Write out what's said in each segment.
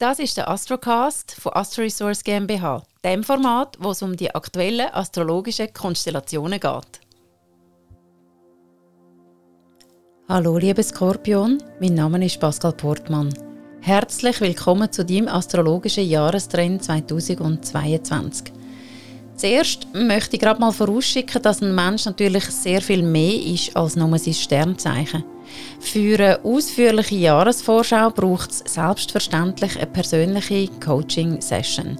Das ist der Astrocast von Astro Resource GmbH, dem Format, wo es um die aktuellen astrologischen Konstellationen geht. Hallo, liebe Skorpion, mein Name ist Pascal Portmann. Herzlich willkommen zu deinem astrologischen Jahrestrend 2022. Zuerst möchte ich gerade mal vorausschicken, dass ein Mensch natürlich sehr viel mehr ist als nur sein Sternzeichen. Für eine ausführliche Jahresvorschau braucht es selbstverständlich eine persönliche Coaching-Session.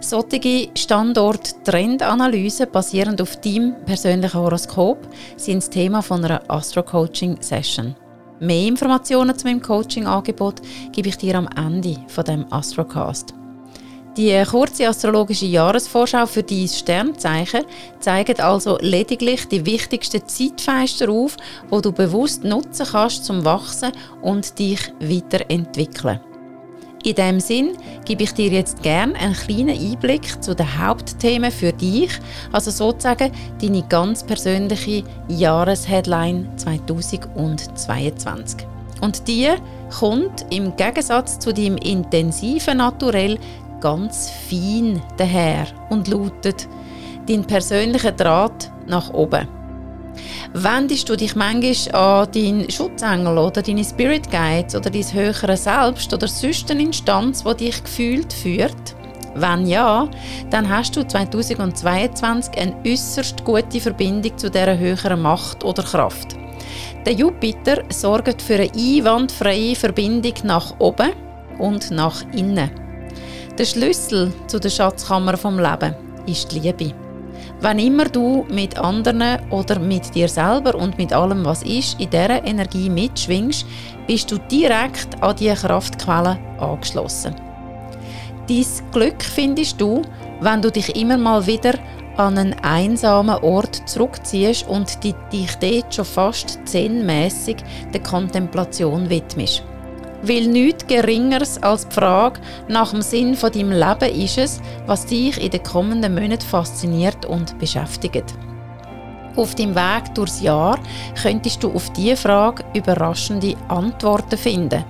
Solche Standort-Trendanalysen basierend auf deinem persönlichen Horoskop sind das Thema von einer Astro-Coaching-Session. Mehr Informationen zu meinem Coaching-Angebot gebe ich dir am Ende von dem Astrocast. Die kurze astrologische Jahresvorschau für dein Sternzeichen zeigt also lediglich die wichtigsten Zeitfenster auf, wo du bewusst nutzen kannst zum Wachsen und dich weiterentwickeln. In diesem Sinn gebe ich dir jetzt gerne einen kleinen Einblick zu den Hauptthemen für dich, also sozusagen deine ganz persönliche Jahresheadline 2022. Und die kommt im Gegensatz zu deinem intensiven Naturell ganz fein daher und lautet dein persönlicher Draht nach oben. Wendest du dich manchmal an deinen Schutzengel oder deine Spirit Guides oder dein höhere Selbst oder sonst eine Instanz, die dich gefühlt führt? Wenn ja, dann hast du 2022 eine äußerst gute Verbindung zu dieser höheren Macht oder Kraft. Der Jupiter sorgt für eine einwandfreie Verbindung nach oben und nach innen. Der Schlüssel zu der Schatzkammer vom Leben ist die Liebe. Wenn immer du mit anderen oder mit dir selber und mit allem, was ist, in dieser Energie mitschwingst, bist du direkt an diese Kraftquelle angeschlossen. Dein Glück findest du, wenn du dich immer mal wieder an einen einsamen Ort zurückziehst und dich dort schon fast zenmässig der Kontemplation widmest. Weil nichts Geringeres als die Frage nach dem Sinn von deinem Leben ist es, was dich in den kommenden Monaten fasziniert und beschäftigt. Auf deinem Weg durchs Jahr könntest du auf diese Frage überraschende Antworten finden.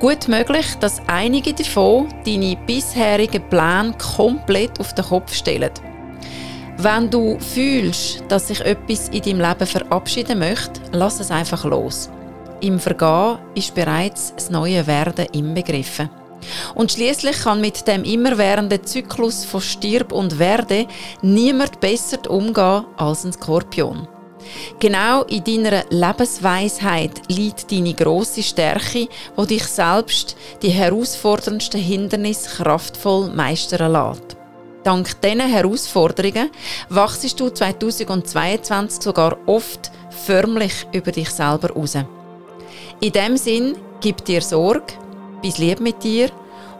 Gut möglich, dass einige davon deine bisherigen Pläne komplett auf den Kopf stellen. Wenn du fühlst, dass sich etwas in deinem Leben verabschieden möchte, lass es einfach los. Im Vergehen ist bereits das neue Werden inbegriffen. Und schließlich kann mit dem immerwährenden Zyklus von Stirb und Werde niemand besser umgehen als ein Skorpion. Genau in deiner Lebensweisheit liegt deine große Stärke, wo dich selbst die herausforderndsten Hindernisse kraftvoll meistern lässt. Dank diesen Herausforderungen wachst du 2022 sogar oft förmlich über dich selber heraus. In dem Sinn, gib dir Sorge, bis lieb mit dir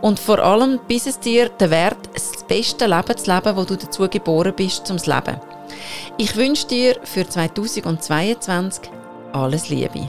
und vor allem, bis es dir den Wert, das beste Leben zu leben, wo du dazu geboren bist, zum Leben. Ich wünsche dir für 2022 alles Liebe.